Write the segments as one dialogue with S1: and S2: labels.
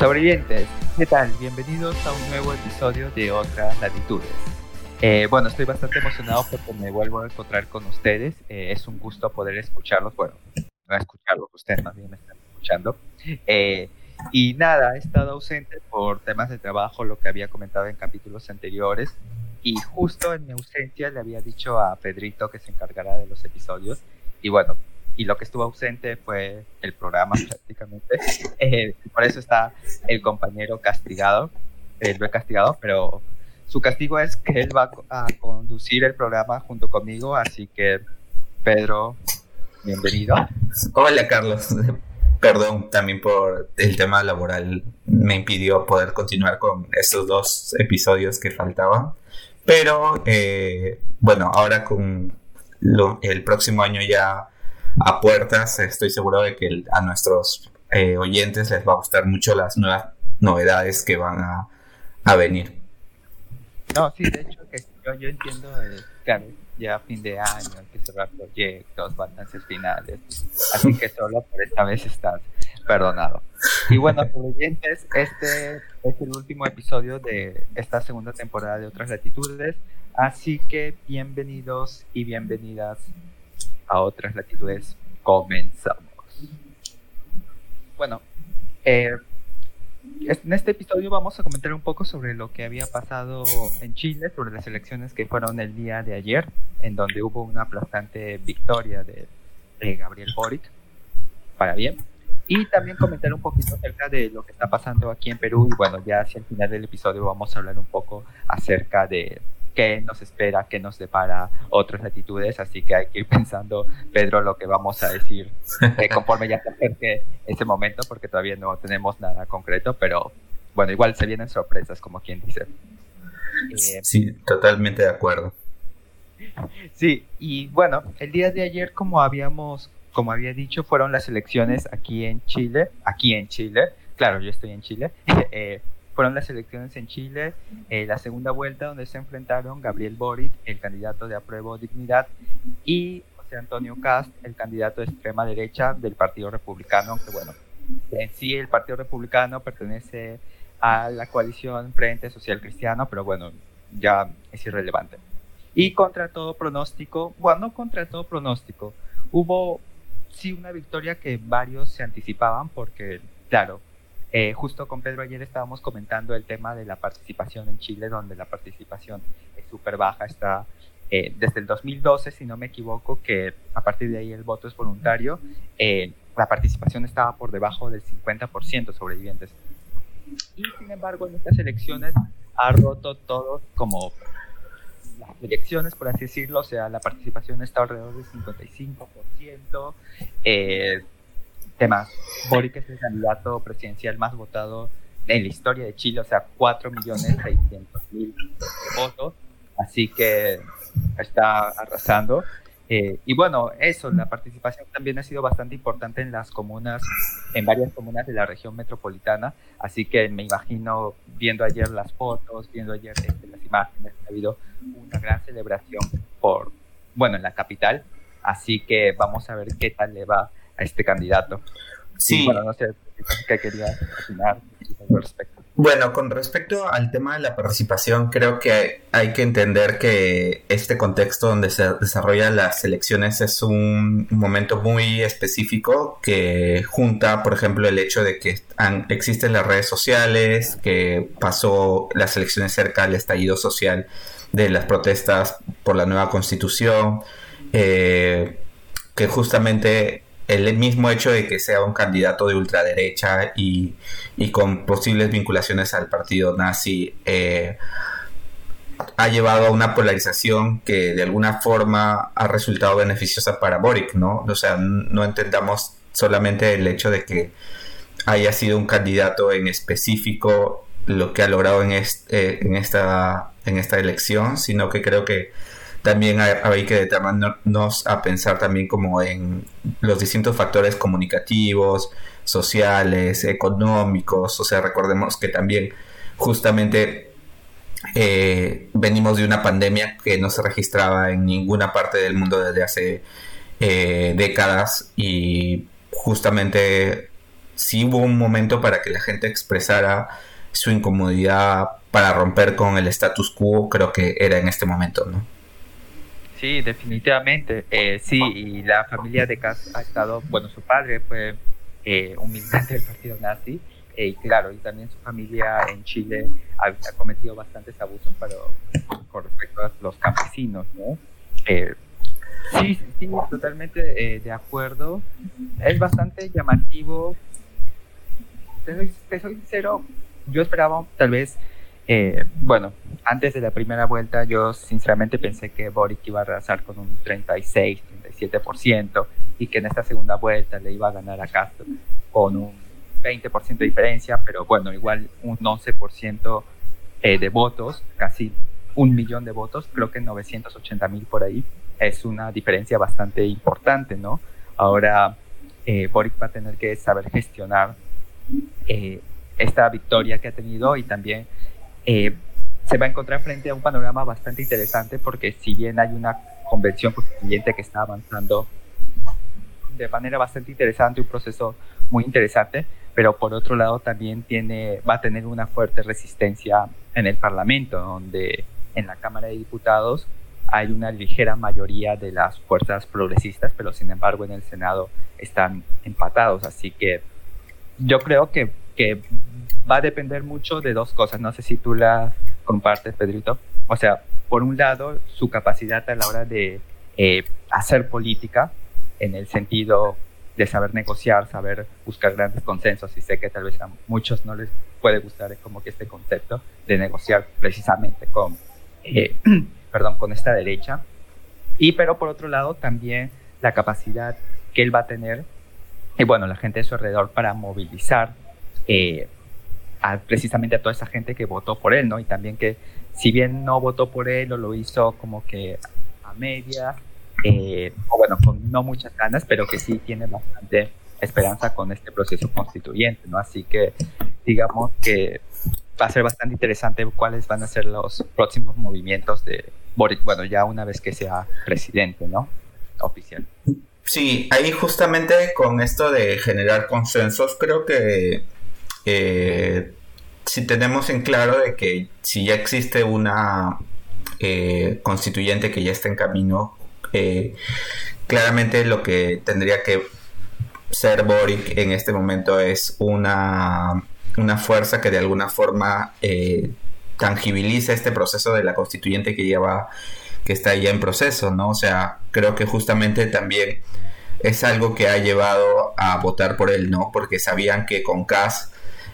S1: Sobrevivientes, ¿qué tal? Bienvenidos a un nuevo episodio de Otras Latitudes. Eh, bueno, estoy bastante emocionado porque me vuelvo a encontrar con ustedes. Eh, es un gusto poder escucharlos. Bueno, no escucharlos, ustedes más bien me están escuchando. Eh, y nada, he estado ausente por temas de trabajo, lo que había comentado en capítulos anteriores. Y justo en mi ausencia le había dicho a Pedrito que se encargara de los episodios. Y bueno, y lo que estuvo ausente fue el programa prácticamente. por eso está el compañero castigado. lo he castigado, pero su castigo es que él va a conducir el programa junto conmigo, así que Pedro, bienvenido.
S2: Hola Carlos, perdón también por el tema laboral, me impidió poder continuar con estos dos episodios que faltaban, pero eh, bueno, ahora con el próximo año ya a puertas, estoy seguro de que a nuestros eh, oyentes les va a gustar mucho las nuevas novedades que van a, a venir.
S1: No, sí, de hecho, que yo, yo entiendo, claro, ya fin de año, hay que cerrar proyectos, balances finales, así que solo por esta vez estás perdonado. Y bueno, oyentes, este es el último episodio de esta segunda temporada de Otras Latitudes, así que bienvenidos y bienvenidas a Otras Latitudes. Comenzamos. Bueno, eh, en este episodio vamos a comentar un poco sobre lo que había pasado en Chile, sobre las elecciones que fueron el día de ayer, en donde hubo una aplastante victoria de, Gabriel Boric, para bien. Y también comentar un poquito acerca de lo que está pasando aquí en Perú. Y bueno, ya hacia el final del episodio vamos a hablar un poco acerca de qué nos espera, qué nos depara otras latitudes, así que hay que ir pensando, Pedro, lo que vamos a decir eh, conforme ya se acerque ese momento, porque todavía no tenemos nada concreto, pero bueno, igual se vienen sorpresas, como quien dice.
S2: Eh, sí, totalmente de acuerdo.
S1: Sí, y bueno, el día de ayer, como habíamos, como había dicho, fueron las elecciones aquí en Chile, aquí en Chile, claro, yo estoy en Chile, eh, fueron las elecciones en Chile, eh, la segunda vuelta donde se enfrentaron Gabriel Boric, el candidato de apruebo dignidad, y José Antonio Cast, el candidato de extrema derecha del Partido Republicano, que bueno, en sí el Partido Republicano pertenece a la coalición Frente Social Cristiano, pero bueno, ya es irrelevante. Y contra todo pronóstico, bueno, no contra todo pronóstico, hubo sí una victoria que varios se anticipaban porque, claro, eh, justo con Pedro ayer estábamos comentando el tema de la participación en Chile, donde la participación es súper baja, está eh, desde el 2012, si no me equivoco, que a partir de ahí el voto es voluntario, eh, la participación estaba por debajo del 50% sobrevivientes. Y sin embargo, en estas elecciones ha roto todo como las elecciones, por así decirlo, o sea, la participación está alrededor del 55%. Eh, temas. Boric es el candidato presidencial más votado en la historia de Chile, o sea, 4.600.000 votos. Así que está arrasando. Eh, y bueno, eso, la participación también ha sido bastante importante en las comunas, en varias comunas de la región metropolitana. Así que me imagino, viendo ayer las fotos, viendo ayer este, las imágenes, ha habido una gran celebración por, bueno, en la capital. Así que vamos a ver qué tal le va este candidato.
S2: Sí. bueno, no sé qué quería opinar respecto. Bueno, con respecto al tema de la participación, creo que hay que entender que este contexto donde se desarrollan las elecciones es un momento muy específico que junta, por ejemplo, el hecho de que existen las redes sociales, que pasó las elecciones cerca del estallido social de las protestas por la nueva constitución, eh, que justamente el mismo hecho de que sea un candidato de ultraderecha y, con posibles vinculaciones al partido nazi eh, ha llevado a una polarización que de alguna forma ha resultado beneficiosa para Boric, ¿no? O sea, no entendamos solamente el hecho de que haya sido un candidato en específico lo que ha logrado en, en, esta, en esta elección, sino que creo que también hay, que determinarnos a pensar también como en los distintos factores comunicativos, sociales, económicos, o sea, recordemos que también justamente eh, venimos de una pandemia que no se registraba en ninguna parte del mundo desde hace eh, décadas y justamente si hubo un momento para que la gente expresara su incomodidad para romper con el status quo, creo que era en este momento, ¿no?
S1: Sí, definitivamente. Eh, sí, y la familia de Kass ha estado, bueno, su padre fue eh, un militante del partido nazi, eh, y claro, y también su familia en Chile ha, cometido bastantes abusos para, con respecto a los campesinos, ¿no? sí, sí, totalmente de acuerdo. Es bastante llamativo. Te soy, te soy sincero, yo esperaba tal vez eh, bueno, antes de la primera vuelta yo sinceramente pensé que Boric iba a arrasar con un 36, 37% y que en esta segunda vuelta le iba a ganar a Castro con un 20% de diferencia, pero bueno, igual un 11% eh, de votos, casi un millón de votos, creo que 980 mil por ahí, es una diferencia bastante importante, ¿no? Ahora eh, Boric va a tener que saber gestionar esta victoria que ha tenido y también eh, se va a encontrar frente a un panorama bastante interesante porque si bien hay una convención constituyente que está avanzando de manera bastante interesante, un proceso muy interesante, pero por otro lado también tiene, va a tener una fuerte resistencia en el Parlamento, donde en la Cámara de Diputados hay una ligera mayoría de las fuerzas progresistas, pero sin embargo en el Senado están empatados, así que yo creo que, que va a depender mucho de dos cosas. No sé si tú las compartes, Pedrito. O sea, por un lado, su capacidad a la hora de eh, hacer política, en el sentido de saber negociar, saber buscar grandes consensos. Y sé que tal vez a muchos no les puede gustar como que este concepto de negociar precisamente con, eh, perdón, con esta derecha. Y pero por otro lado, también la capacidad que él va a tener, y bueno, la gente de su alrededor para movilizar eh, precisamente a toda esa gente que votó por él, ¿no? Y también que si bien no votó por él o lo hizo como que a media, eh, bueno, con no muchas ganas, pero que sí tiene bastante esperanza con este proceso constituyente, ¿no? Así que digamos que va a ser bastante interesante cuáles van a ser los próximos movimientos de Boric, bueno, ya una vez que sea presidente, ¿no? Oficial.
S2: Sí, ahí justamente con esto de generar consensos, creo que eh, si tenemos en claro de que si ya existe una eh, constituyente que ya está en camino, eh, claramente lo que tendría que ser Boric en este momento es una, una fuerza que de alguna forma tangibiliza este proceso de la constituyente que lleva que está ya en proceso, ¿no? O sea, creo que justamente también es algo que ha llevado a votar por él, ¿no? Porque sabían que con Cas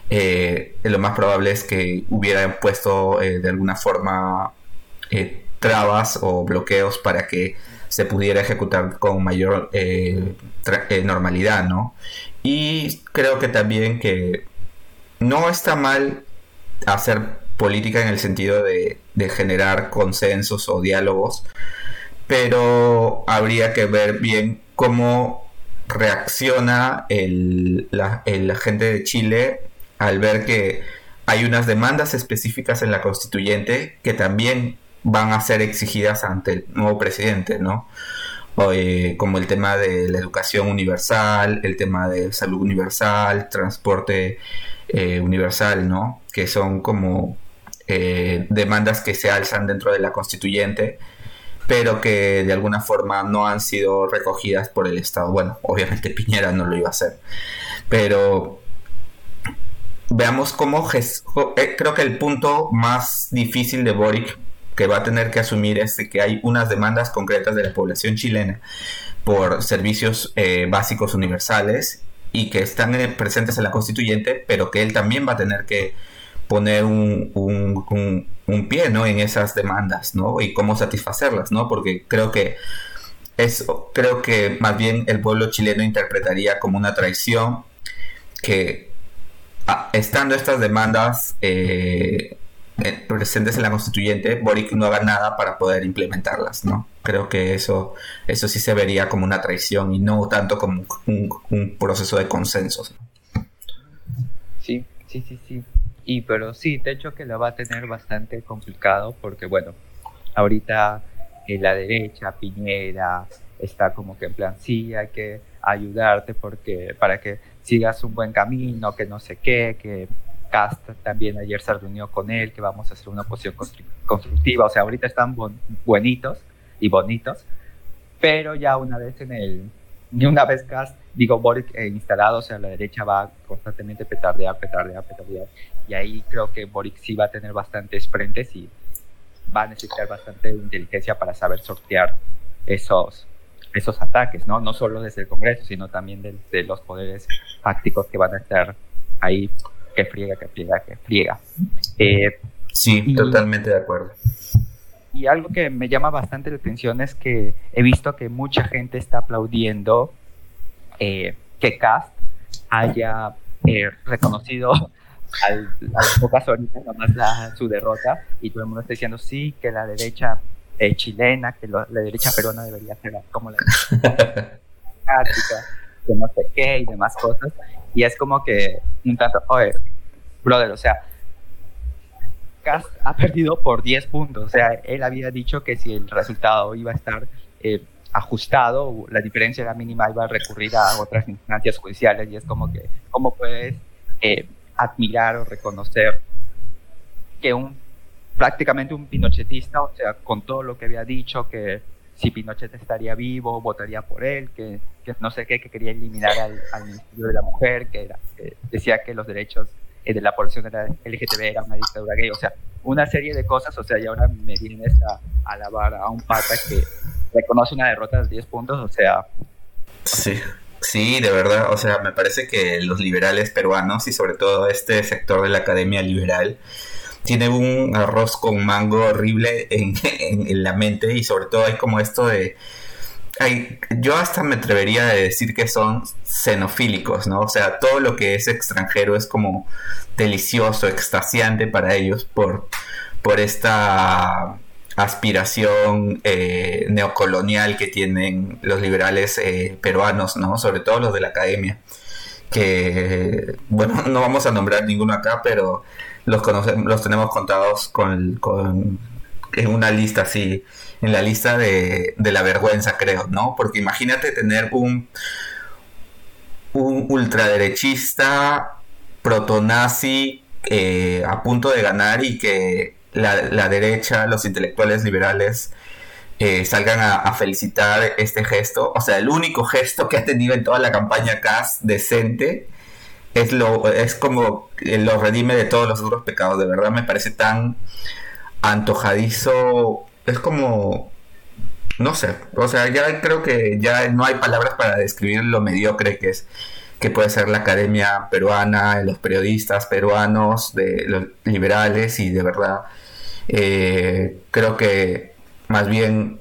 S2: eh, lo más probable es que hubieran puesto eh, de alguna forma eh, trabas o bloqueos para que se pudiera ejecutar con mayor normalidad, ¿no? Y creo que también que no está mal hacer política en el sentido de, generar consensos o diálogos, pero habría que ver bien cómo reacciona la, gente de Chile al ver que hay unas demandas específicas en la constituyente que también van a ser exigidas ante el nuevo presidente, ¿no? Eh, como el tema de la educación universal, el tema de salud universal, transporte eh, universal, ¿no? Que son como eh, demandas que se alzan dentro de la constituyente, pero que de alguna forma no han sido recogidas por el Estado. Bueno, obviamente Piñera no lo iba a hacer, pero veamos cómo eh, creo que el punto más difícil de Boric que va a tener que asumir es que hay unas demandas concretas de la población chilena por servicios eh, básicos universales y que están eh, presentes en la constituyente, pero que él también va a tener que poner un, un, pie ¿no? en esas demandas ¿no? y cómo satisfacerlas, ¿no? porque creo que es, creo que más bien el pueblo chileno interpretaría como una traición que Ah, estando estas demandas eh, eh, presentes en la constituyente, Boric no haga nada para poder implementarlas, ¿no? Creo que eso, eso sí se vería como una traición y no tanto como un, proceso de consensos.
S1: Sí, sí, sí, sí. Y pero sí, de hecho que lo va a tener bastante complicado porque, bueno, ahorita en la derecha, Piñera, está como que en plan, sí, hay que ayudarte porque para que sigas un buen camino, que no sé qué, que Cast también ayer se reunió con él, que vamos a hacer una posición constructiva, o sea, ahorita están buenitos y bonitos, pero ya una vez en el, una vez Cast, digo, Boric eh, instalado, o sea, la derecha va constantemente petardear, petardear, petardear, y ahí creo que Boric sí va a tener bastantes frentes y va a necesitar bastante inteligencia para saber sortear esos, esos ataques, ¿no? No solo desde el Congreso, sino también desde los poderes fácticos que van a estar ahí, que friega, que friega, que friega.
S2: Eh, sí, totalmente de acuerdo.
S1: Y algo que me llama bastante la atención es que he visto que mucha gente está aplaudiendo eh, que Cast haya eh, reconocido al, a las pocas horitas nomás su derrota y todo el mundo está diciendo sí, que la derecha eh, chilena, que la derecha peruana debería ser como la democrática, que no sé qué y demás cosas. Y es como que un tanto, oye, brother, o sea, Cast ha perdido por 10 puntos. O sea, él había dicho que si el resultado iba a estar eh, ajustado, la diferencia era mínima, iba a recurrir a otras instancias judiciales. Y es como que, ¿cómo puedes eh, admirar o reconocer que un prácticamente un pinochetista, o sea, con todo lo que había dicho, que si Pinochet estaría vivo, votaría por él, que, no sé qué, que quería eliminar al, Ministerio de la Mujer, que, decía que los derechos eh, de la población LGTB era una dictadura gay, o sea, una serie de cosas, o sea, y ahora me vienes a, alabar a un pata que reconoce una derrota de 10 puntos, o sea...
S2: Sí. Sí, de verdad, o sea, me parece que los liberales peruanos y sobre todo este sector de la academia liberal tiene un arroz con mango horrible en, la mente y sobre todo hay como esto de... Hay, yo hasta me atrevería a decir que son xenofílicos, ¿no? O sea, todo lo que es extranjero es como delicioso, extasiante para ellos por, por esta aspiración eh, neocolonial que tienen los liberales eh, peruanos, ¿no? Sobre todo los de la academia. Que, bueno, no vamos a nombrar ninguno acá, pero los, conocemos, los tenemos contados con, en una lista así, en la lista de, la vergüenza, creo, ¿no? Porque imagínate tener un, un ultraderechista protonazi eh, a punto de ganar y que la, derecha, los intelectuales liberales, eh, salgan a, felicitar este gesto. O sea, el único gesto que ha tenido en toda la campaña CAS decente es, lo, es como lo redime de todos los duros pecados. De verdad me parece tan antojadizo. Es como. No sé. O sea, ya creo que ya no hay palabras para describir lo mediocre que es que puede ser la academia peruana, los periodistas peruanos, de los liberales y de verdad eh, creo que más bien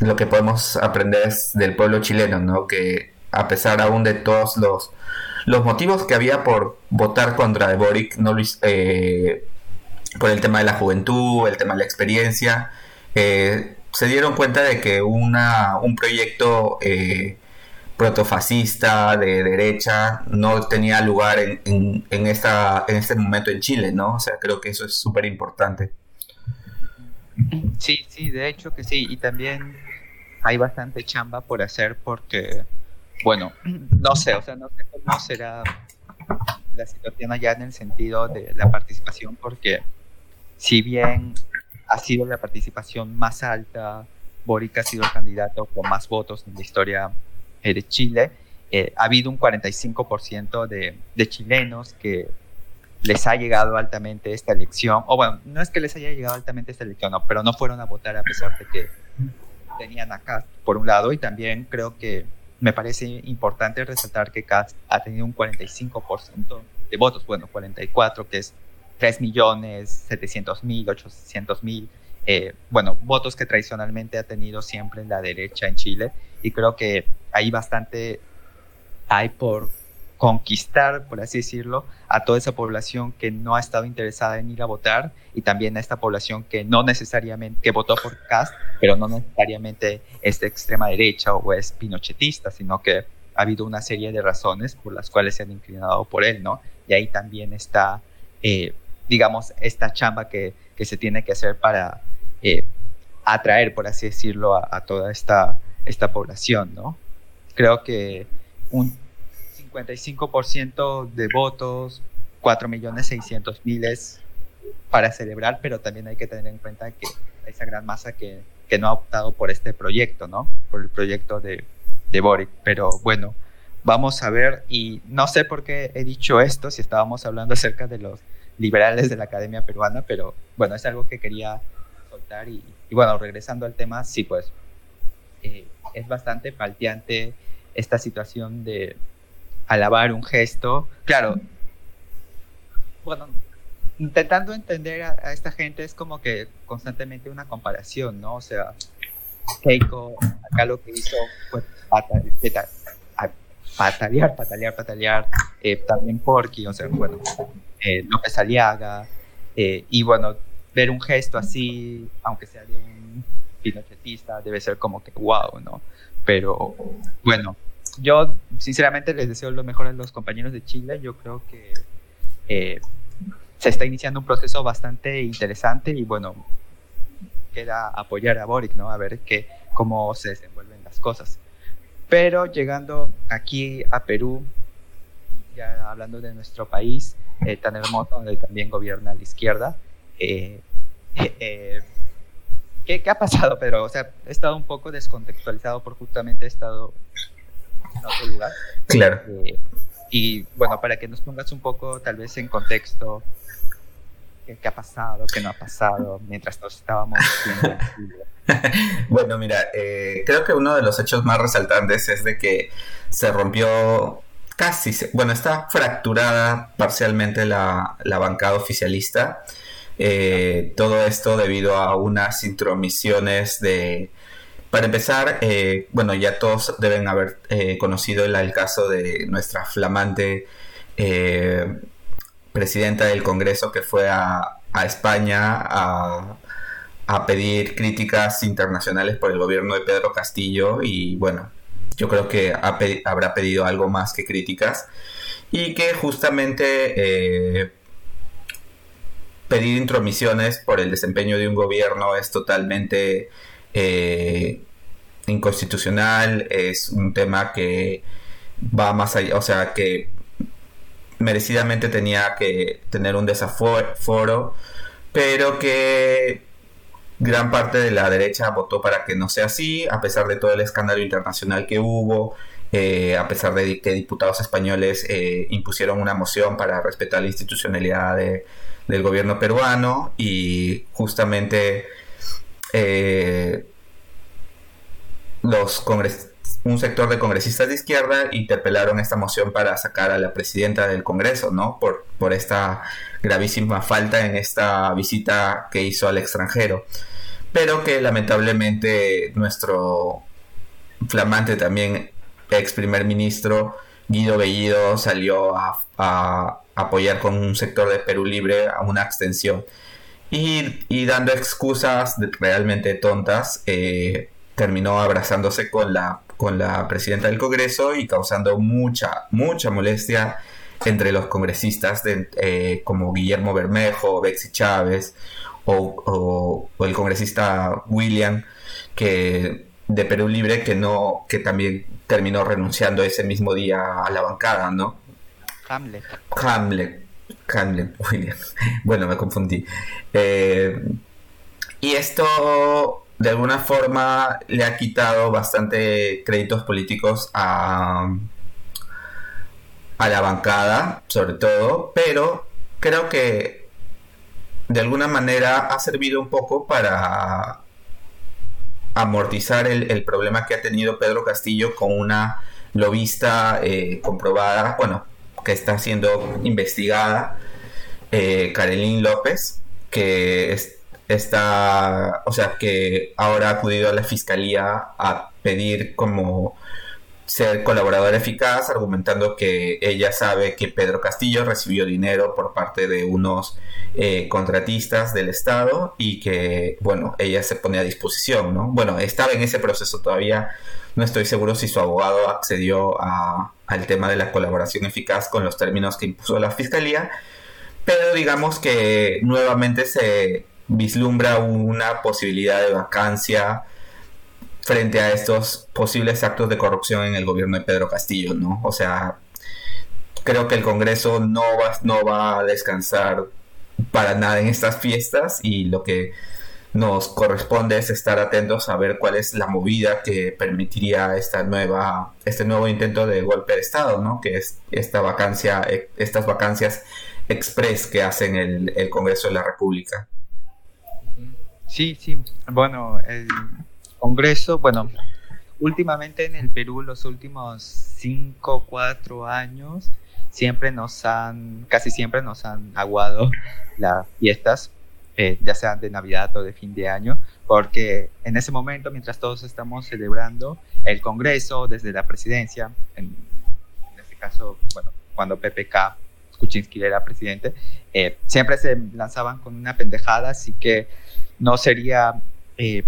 S2: lo que podemos aprender es del pueblo chileno, ¿no? Que a pesar aún de todos los los motivos que había por votar contra Boric, no eh, por el tema de la juventud, el tema de la experiencia, eh, se dieron cuenta de que una, un proyecto eh, protofascista de derecha no tenía lugar en, en, esta, en este momento en Chile, ¿no? O sea, creo que eso es súper importante.
S1: Sí, sí, de hecho que sí, y también hay bastante chamba por hacer porque bueno, no sé, o sea, no sé cómo será la situación allá en el sentido de la participación, porque si bien ha sido la participación más alta, Boric ha sido el candidato con más votos en la historia eh, de Chile, eh, ha habido un 45% de, de chilenos que les ha llegado altamente esta elección, o bueno, no es que les haya llegado altamente esta elección, no, pero no fueron a votar a pesar de que tenían acá, por un lado, y también creo que me parece importante resaltar que Cast ha tenido un 45% de votos, bueno, 44, que es 3 millones 700 mil, 800 mil, eh, bueno, votos que tradicionalmente ha tenido siempre la derecha en Chile. Y creo que hay bastante, hay por conquistar, por así decirlo, a toda esa población que no ha estado interesada en ir a votar y también a esta población que no necesariamente, que votó por Cast, pero no necesariamente es de extrema derecha o es pinochetista, sino que ha habido una serie de razones por las cuales se han inclinado por él, ¿no? Y ahí también está, eh, digamos, esta chamba que, que, se tiene que hacer para eh, atraer, por así decirlo, a, a toda esta, esta población, ¿no? Creo que un 55% de votos, 4.600.000 para celebrar, pero también hay que tener en cuenta que esa gran masa que, que no ha optado por este proyecto, ¿no? Por el proyecto de, de Boric. Pero bueno, vamos a ver, y no sé por qué he dicho esto, si estábamos hablando acerca de los liberales de la Academia Peruana, pero bueno, es algo que quería soltar y, bueno, regresando al tema, sí, pues eh, es bastante palteante esta situación de alabar un gesto. Claro, bueno, intentando entender a, esta gente es como que constantemente una comparación, ¿no? O sea, Keiko acá lo que hizo fue patalear, patalear, patalear, eh, también Porky, o sea, bueno, eh, López Aliaga, eh, y bueno, ver un gesto así, aunque sea de un pinochetista, debe ser como que wow, ¿no? Pero bueno, yo sinceramente les deseo lo mejor a los compañeros de Chile, yo creo que eh, se está iniciando un proceso bastante interesante y bueno, queda apoyar a Boric, ¿no? A ver qué, cómo se desenvuelven las cosas. Pero llegando aquí a Perú, ya hablando de nuestro país, eh, tan hermoso, donde también gobierna la izquierda, eh, ¿qué, ¿qué, ha pasado, Pedro? O sea, he estado un poco descontextualizado por justamente he estado en otro lugar.
S2: Claro.
S1: y bueno, para que nos pongas un poco tal vez en contexto, qué, ha pasado, qué no ha pasado mientras nos estábamos
S2: bueno, mira, eh, creo que uno de los hechos más resaltantes es de que se rompió casi, bueno, está fracturada parcialmente la, bancada oficialista. Eh, todo esto debido a unas intromisiones de... Para empezar, eh, bueno, ya todos deben haber conocido el, caso de nuestra flamante presidenta del Congreso que fue a, España a, pedir críticas internacionales por el gobierno de Pedro Castillo y bueno, yo creo que habrá pedido algo más que críticas y que justamente eh, pedir intromisiones por el desempeño de un gobierno es totalmente eh, inconstitucional, es un tema que va más allá, o sea, que merecidamente tenía que tener un desaforo, pero que gran parte de la derecha votó para que no sea así, a pesar de todo el escándalo internacional que hubo, eh, a pesar de que diputados españoles eh, impusieron una moción para respetar la institucionalidad del gobierno peruano y justamente eh, los un sector de congresistas de izquierda interpelaron esta moción para sacar a la presidenta del Congreso, ¿no? Por, por esta gravísima falta en esta visita que hizo al extranjero. Pero que lamentablemente nuestro flamante también ex primer ministro Guido Bellido salió a, apoyar con un sector de Perú Libre a una extensión. Y, dando excusas realmente tontas, eh, terminó abrazándose con la con la presidenta del Congreso y causando mucha, mucha molestia entre los congresistas de, eh, como Guillermo Bermejo, Bexy Chávez o, el congresista William que de Perú Libre que no que también terminó renunciando ese mismo día a la bancada, ¿no?
S1: Hamlet.
S2: Hamlet. Hamlet, William. Bueno, me confundí. Eh, y esto de alguna forma le ha quitado bastante créditos políticos a, a la bancada, sobre todo, pero creo que de alguna manera ha servido un poco para amortizar el, problema que ha tenido Pedro Castillo con una lobista eh, comprobada, bueno, que está siendo investigada, eh, López, que es, está, o sea, que ahora ha acudido a la fiscalía a pedir como ser colaborador eficaz, argumentando que ella sabe que Pedro Castillo recibió dinero por parte de unos eh, contratistas del Estado y que, bueno, ella se pone a disposición, ¿no? Bueno, estaba en ese proceso todavía, no estoy seguro si su abogado accedió a, al tema de la colaboración eficaz con los términos que impuso la fiscalía, pero digamos que nuevamente se vislumbra una posibilidad de vacancia frente a estos posibles actos de corrupción en el gobierno de Pedro Castillo, ¿no? O sea, creo que el Congreso no va, no va a descansar para nada en estas fiestas y lo que nos corresponde es estar atentos a ver cuál es la movida que permitiría esta nueva, este nuevo intento de golpe de Estado, ¿no? Que es esta vacancia, estas vacancias express que hacen el, Congreso de la República.
S1: Sí, sí. Bueno, el Congreso, bueno, últimamente en el Perú, los últimos 5, 4 años, siempre nos han, casi siempre nos han aguado las fiestas, eh, ya sean de Navidad o de fin de año, porque en ese momento, mientras todos estamos celebrando, el Congreso, desde la presidencia, en, este caso, bueno, cuando PPK Kuczynski era presidente, eh, siempre se lanzaban con una pendejada, así que no sería eh,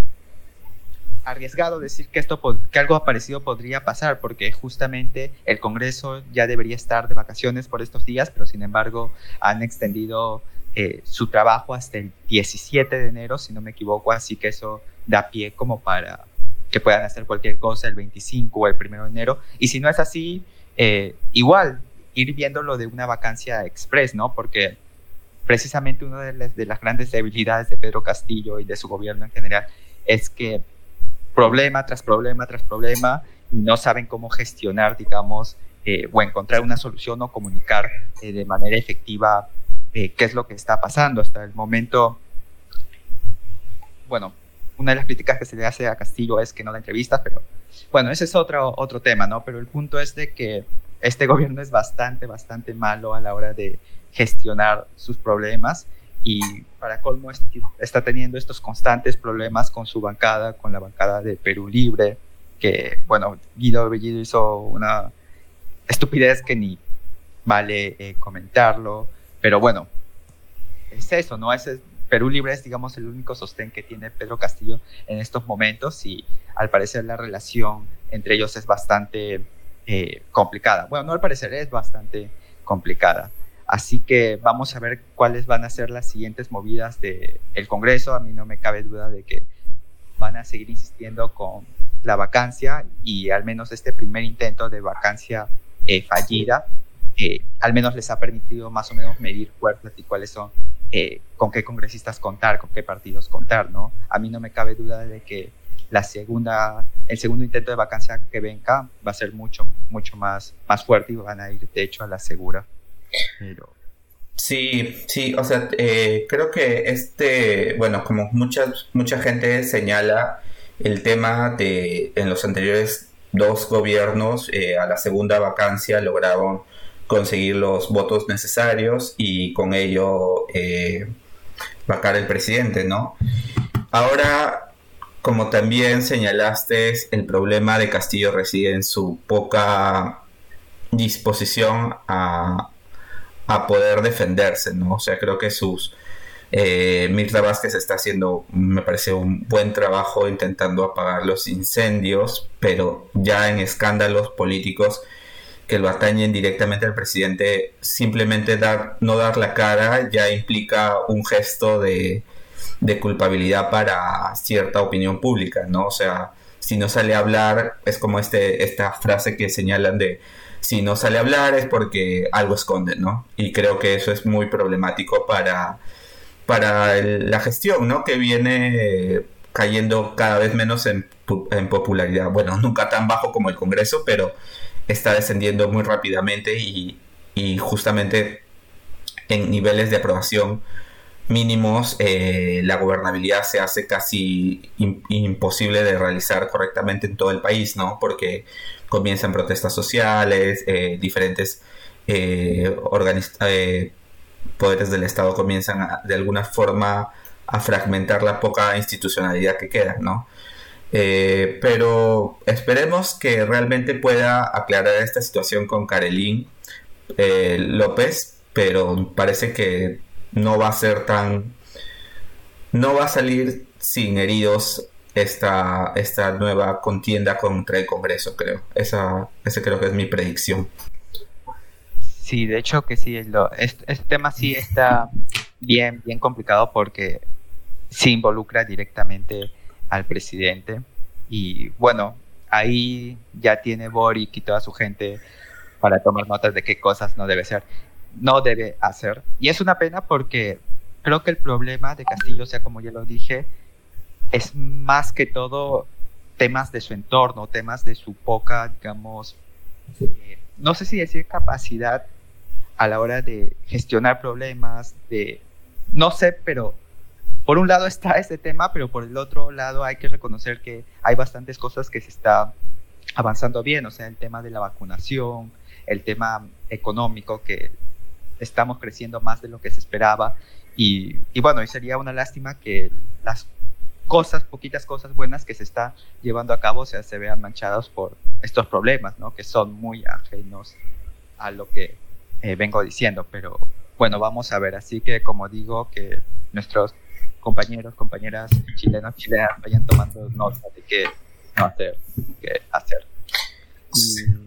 S1: arriesgado decir que esto que algo parecido podría pasar porque justamente el Congreso ya debería estar de vacaciones por estos días, pero sin embargo han extendido eh, su trabajo hasta el 17 de enero, si no me equivoco, así que eso da pie como para que puedan hacer cualquier cosa el 25 o el 1 de enero. Y si no es así, eh, igual ir viéndolo de una vacancia express, ¿no? Porque precisamente una de las, de las grandes debilidades de Pedro Castillo y de su gobierno en general es que problema tras problema tras problema y no saben cómo gestionar, digamos, eh, o encontrar una solución o comunicar eh, de manera efectiva eh, qué es lo que está pasando. Hasta el momento, bueno, una de las críticas que se le hace a Castillo es que no da entrevistas, pero bueno, ese es otro, otro tema, ¿no? Pero el punto es de que este gobierno es bastante, bastante malo a la hora de gestionar sus problemas y para colmo está teniendo estos constantes problemas con su bancada, con la bancada de Perú Libre, que, bueno, Guido Bellido hizo una estupidez que ni vale eh, comentarlo, pero bueno, es eso, ¿no? Ese, Perú Libre es, digamos, el único sostén que tiene Pedro Castillo en estos momentos y al parecer la relación entre ellos es bastante eh, complicada. Bueno, no al parecer, es bastante complicada. Así que vamos a ver cuáles van a ser las siguientes movidas del Congreso. A mí no me cabe duda de que van a seguir insistiendo con la vacancia y al menos este primer intento de vacancia eh, fallida, eh, al menos les ha permitido más o menos medir fuerzas y cuáles son, eh, con qué congresistas contar, con qué partidos contar, ¿no? A mí no me cabe duda de que la segunda, el segundo intento de vacancia que venga va a ser mucho, mucho más, más fuerte y van a ir de hecho a la segura.
S2: Sí, sí, o sea, eh, creo que este, bueno, como mucha, mucha gente señala, el tema de en los anteriores dos gobiernos eh, a la segunda vacancia lograron conseguir los votos necesarios y con ello eh, vacar el presidente, ¿no? Ahora, como también señalaste, el problema de Castillo reside en su poca disposición a, a poder defenderse, ¿no? O sea, creo que sus... Eh, Mirta Vázquez está haciendo, me parece, un buen trabajo intentando apagar los incendios, pero ya en escándalos políticos que lo atañen directamente al presidente, simplemente dar, no dar la cara ya implica un gesto de, de culpabilidad para cierta opinión pública, ¿no? O sea, si no sale a hablar, es como este, esta frase que señalan de si no sale a hablar es porque algo esconde, ¿no? Y creo que eso es muy problemático para, para la gestión, ¿no? Que viene cayendo cada vez menos en, popularidad. Bueno, nunca tan bajo como el Congreso, pero está descendiendo muy rápidamente y, justamente en niveles de aprobación mínimos eh, la gobernabilidad se hace casi imposible de realizar correctamente en todo el país, ¿no? Porque comienzan protestas sociales, eh, diferentes eh, eh, poderes del Estado comienzan de alguna forma a fragmentar la poca institucionalidad que queda, ¿no? pero esperemos que realmente pueda aclarar esta situación con Karelín López, pero parece que no va a ser tan... no va a salir sin heridos esta, esta nueva contienda contra el Congreso, creo. Esa, ese creo que es mi predicción.
S1: Sí, de hecho que sí, lo, este, tema sí está bien, bien complicado porque se involucra directamente al presidente y bueno, ahí ya tiene Boric y toda su gente para tomar notas de qué cosas no debe ser, no debe hacer. Y es una pena porque creo que el problema de Castillo, sea, como ya lo dije, es más que todo temas de su entorno, temas de su poca, digamos, eh, no sé si decir capacidad a la hora de gestionar problemas, de, no sé, pero por un lado está este tema, pero por el otro lado hay que reconocer que hay bastantes cosas que se está avanzando bien, o sea, el tema de la vacunación, el tema económico, que estamos creciendo más de lo que se esperaba. Y, bueno, y sería una lástima que las cosas, poquitas cosas buenas que se está llevando a cabo, o sea, se vean manchadas por estos problemas, ¿no? Que son muy ajenos a lo que eh, vengo diciendo. Pero bueno, vamos a ver. Así que, como digo, que nuestros compañeros, compañeras chilenos, chilenas vayan tomando nota de qué no hacer, hacer.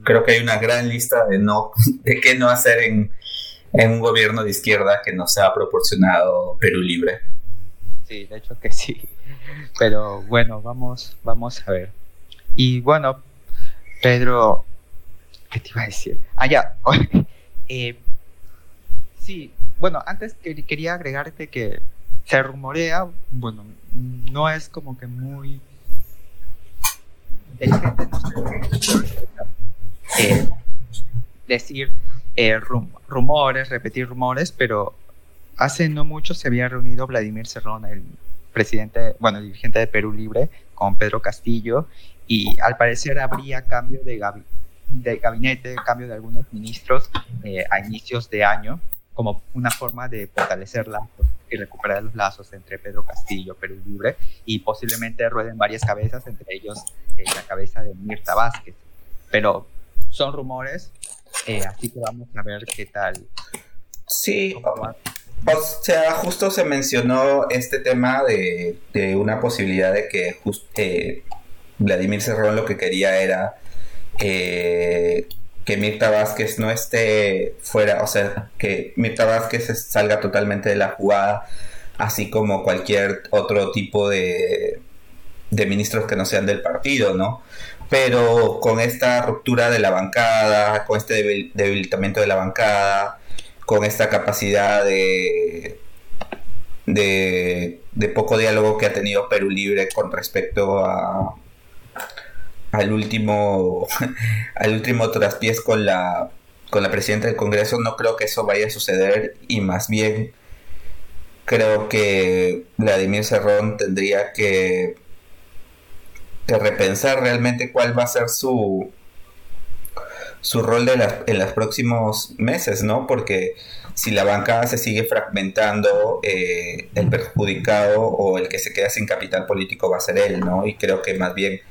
S2: Creo que hay una gran lista de no, de qué no hacer en, en un gobierno de izquierda que no sea proporcionado Perú libre.
S1: Sí, de hecho que sí. Pero bueno, vamos, vamos a ver. Y bueno, Pedro, ¿qué te iba a decir? Ah, ya. eh, sí, bueno, antes quería agregarte que se rumorea, bueno, no es como que muy eh, decir eh, rumores, repetir rumores, pero hace no mucho se había reunido Vladimir Cerrón, el presidente, bueno, el dirigente de Perú Libre, con Pedro Castillo, y al parecer habría cambio de, de gabinete, cambio de algunos ministros eh, a inicios de año, como una forma de fortalecer lazos y recuperar los lazos entre Pedro Castillo, Perú Libre, y posiblemente rueden varias cabezas, entre ellos la cabeza de Mirta Vázquez. Pero son rumores, eh, así que vamos a ver qué tal.
S2: Sí, o sea, justo se mencionó este tema de, de una posibilidad de que eh, Vladimir Cerrón lo que quería era eh, que Mirta Vázquez no esté fuera, o sea, que Mirta Vázquez salga totalmente de la jugada, así como cualquier otro tipo de, de ministros que no sean del partido, ¿no? Pero con esta ruptura de la bancada, con este debilitamiento de la bancada, con esta capacidad de, de, de poco diálogo que ha tenido Perú Libre con respecto a, al último al último traspiés con la con la presidenta del Congreso no creo que eso vaya a suceder y más bien creo que Vladimir Cerrón tendría que, que repensar realmente cuál va a ser su su rol de en los próximos meses, ¿no? Porque si la bancada se sigue fragmentando, eh, el perjudicado o el que se queda sin capital político va a ser él, ¿no? Y creo que más bien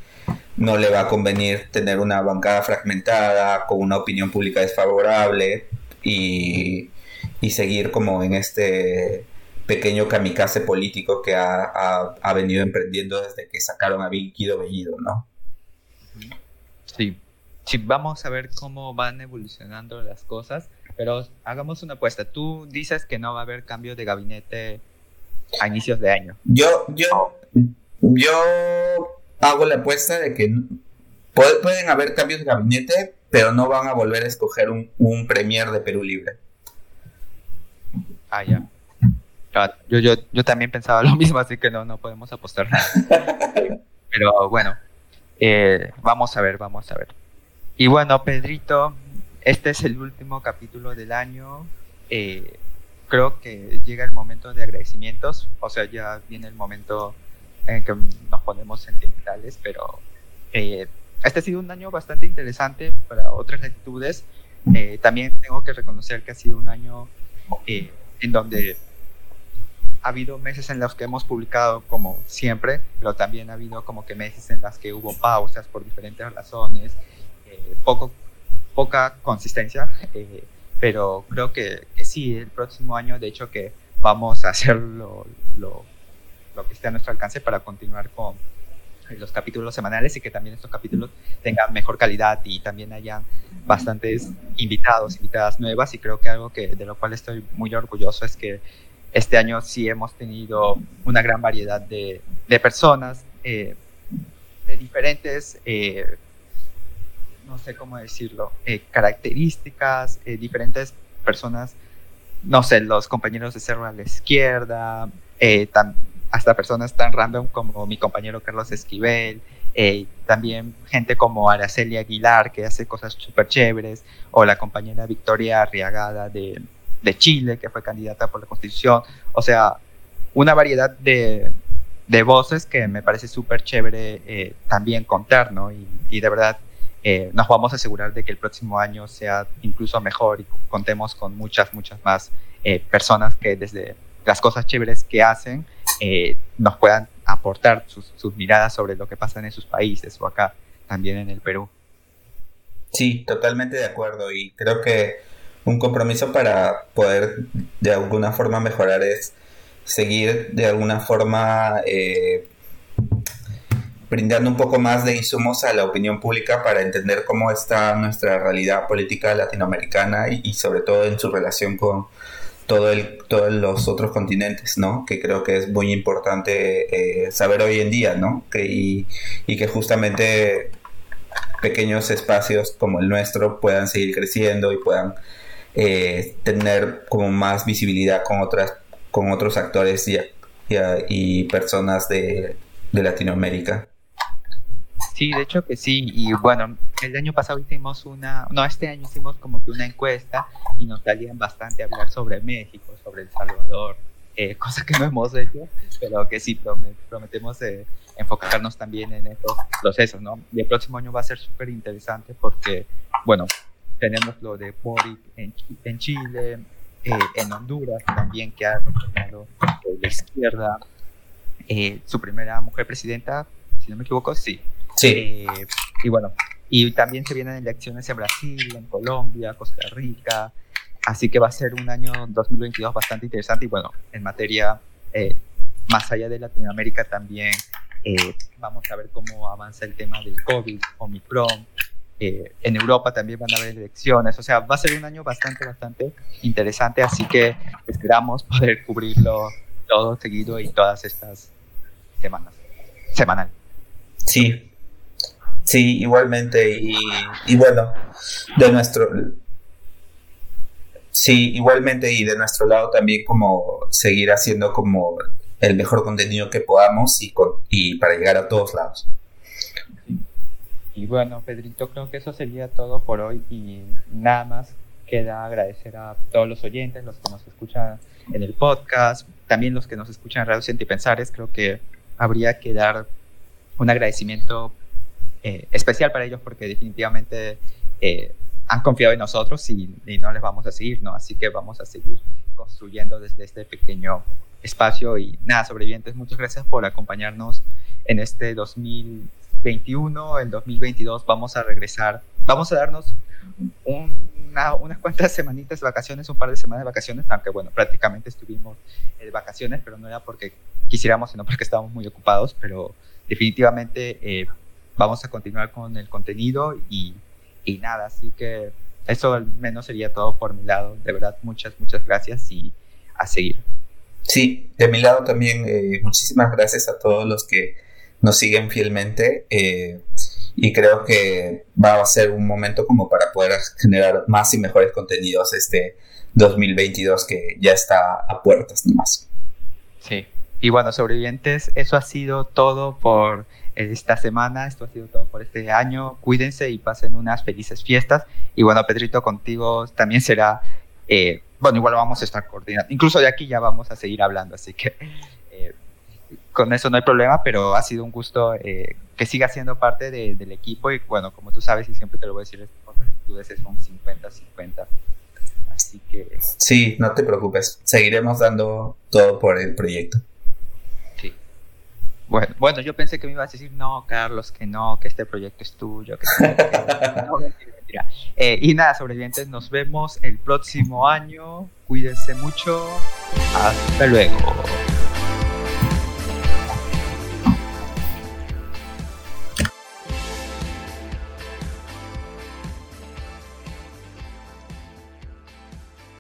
S2: no le va a convenir tener una bancada fragmentada, con una opinión pública desfavorable y, seguir como en este pequeño kamikaze político que ha, venido emprendiendo desde que sacaron a Guido Bellido, ¿no?
S1: Sí. Sí, vamos a ver cómo van evolucionando las cosas, pero hagamos una apuesta. Tú dices que no va a haber cambio de gabinete a inicios de año.
S2: Yo, yo, yo hago la apuesta de que pueden haber cambios de gabinete, pero no van a volver a escoger un, premier de Perú Libre.
S1: Ah, ya. Yo, yo, yo también pensaba lo mismo, así que no, no podemos apostar pero bueno, eh, vamos a ver, vamos a ver. Y bueno, Pedrito, este es el último capítulo del año. Eh, creo que llega el momento de agradecimientos, o sea, ya viene el momento en que nos ponemos sentimentales, pero eh, este ha sido un año bastante interesante para otras latitudes. Eh, también tengo que reconocer que ha sido un año eh, en donde ha habido meses en los que hemos publicado como siempre, pero también ha habido como que meses en los que hubo pausas por diferentes razones, poco, poca consistencia, pero creo que, sí, el próximo año de hecho que vamos a hacerlo lo lo que esté a nuestro alcance para continuar con los capítulos semanales y que también estos capítulos tengan mejor calidad y también hayan bastantes invitados, invitadas nuevas. Y creo que algo que de lo cual estoy muy orgulloso es que este año sí hemos tenido una gran variedad de, de personas, eh, de diferentes, no sé cómo decirlo, características, diferentes personas, no sé, los compañeros de Cerro a la izquierda, hasta personas tan random como mi compañero Carlos Esquivel, eh, también gente como Araceli Aguilar, que hace cosas súper chéveres, o la compañera Victoria Arriagada de, de, Chile, que fue candidata por la Constitución. O sea, una variedad de, de voces que me parece súper chévere eh, también contar, ¿no? Y de verdad eh, nos vamos a asegurar de que el próximo año sea incluso mejor y contemos con muchas, muchas más personas que desde las cosas chéveres que hacen nos puedan aportar sus, miradas sobre lo que pasa en sus países o acá también en el Perú.
S2: Sí, totalmente de acuerdo y creo que un compromiso para poder de alguna forma mejorar es seguir de alguna forma eh, brindando un poco más de insumos a la opinión pública para entender cómo está nuestra realidad política latinoamericana y sobre todo en su relación con, todos los otros continentes, ¿no? Que creo que es muy importante eh, saber hoy en día, ¿no? Y, que justamente pequeños espacios como el nuestro puedan seguir creciendo y puedan eh, tener como más visibilidad con otras con otros actores y, personas de Latinoamérica.
S1: Sí, de hecho que sí. Y bueno, el año pasado hicimos una, no, este año hicimos como que una encuesta y nos salían bastante hablar sobre México, sobre El Salvador, eh, cosa que no hemos hecho, pero que sí prometemos eh, enfocarnos también en estos procesos, ¿no? Y el próximo año va a ser súper interesante porque, bueno, tenemos lo de Boric en, en Chile, eh, en Honduras también, que ha gobernado la izquierda, su primera mujer presidenta, si no me equivoco, sí,
S2: Sí.
S1: Eh, y bueno, y también se vienen elecciones en Brasil, en Colombia, Costa Rica, así que va a ser un año 2022 bastante interesante y bueno, en materia eh, más allá de Latinoamérica también eh, vamos a ver cómo avanza el tema del COVID, Omicron. en Europa también van a haber elecciones, o sea, va a ser un año bastante, bastante interesante, así que esperamos poder cubrirlo todo seguido y todas estas semanas, semanal.
S2: Sí, Sí, igualmente. Y, bueno, de nuestro. Sí, igualmente. Y de nuestro lado también, como seguir haciendo como el mejor contenido que podamos y, con, y para llegar a todos lados.
S1: Y bueno, Pedrito, creo que eso sería todo por hoy. Y nada más queda agradecer a todos los oyentes, los que nos escuchan en el podcast, también los que nos escuchan en Radio Pensares. Creo que habría que dar un agradecimiento eh, especial para ellos porque definitivamente eh, han confiado en nosotros y, no les vamos a seguir, ¿no? Así que vamos a seguir construyendo desde este pequeño espacio y nada, sobrevivientes, muchas gracias por acompañarnos en este 2021, en 2022 vamos a regresar, vamos a darnos unas cuantas semanitas de vacaciones, un par de semanas de vacaciones, aunque bueno, prácticamente estuvimos de vacaciones, pero no era porque quisiéramos, sino porque estábamos muy ocupados, pero definitivamente eh, vamos a continuar con el contenido y, y nada, así que eso al menos sería todo por mi lado. De verdad, muchas, muchas gracias y a seguir.
S2: Sí, de mi lado también eh, muchísimas gracias a todos los que nos siguen fielmente eh, y creo que va a ser un momento como para poder generar más y mejores contenidos este 2022 que ya está a puertas nomás.
S1: Sí, y bueno, sobrevivientes, eso ha sido todo por esta semana. Esto ha sido todo por este año. Cuídense y pasen unas felices fiestas. Y bueno, Pedrito, contigo también será, eh, bueno, igual vamos a estar coordinando. Incluso de aquí ya vamos a seguir hablando, así que eh, con eso no hay problema, pero ha sido un gusto eh, que siga siendo parte del equipo. Y bueno, como tú sabes, y siempre te lo voy a decir, actitudes son 50-50. Así que...
S2: Sí, no te preocupes. Seguiremos dando todo por el proyecto.
S1: Bueno, bueno, yo pensé que me ibas a decir, no, Carlos, que no, que este proyecto es tuyo. Que, no, mentira, mentira. Eh, y nada, sobrevivientes, nos vemos el próximo año. Cuídense mucho. Hasta luego.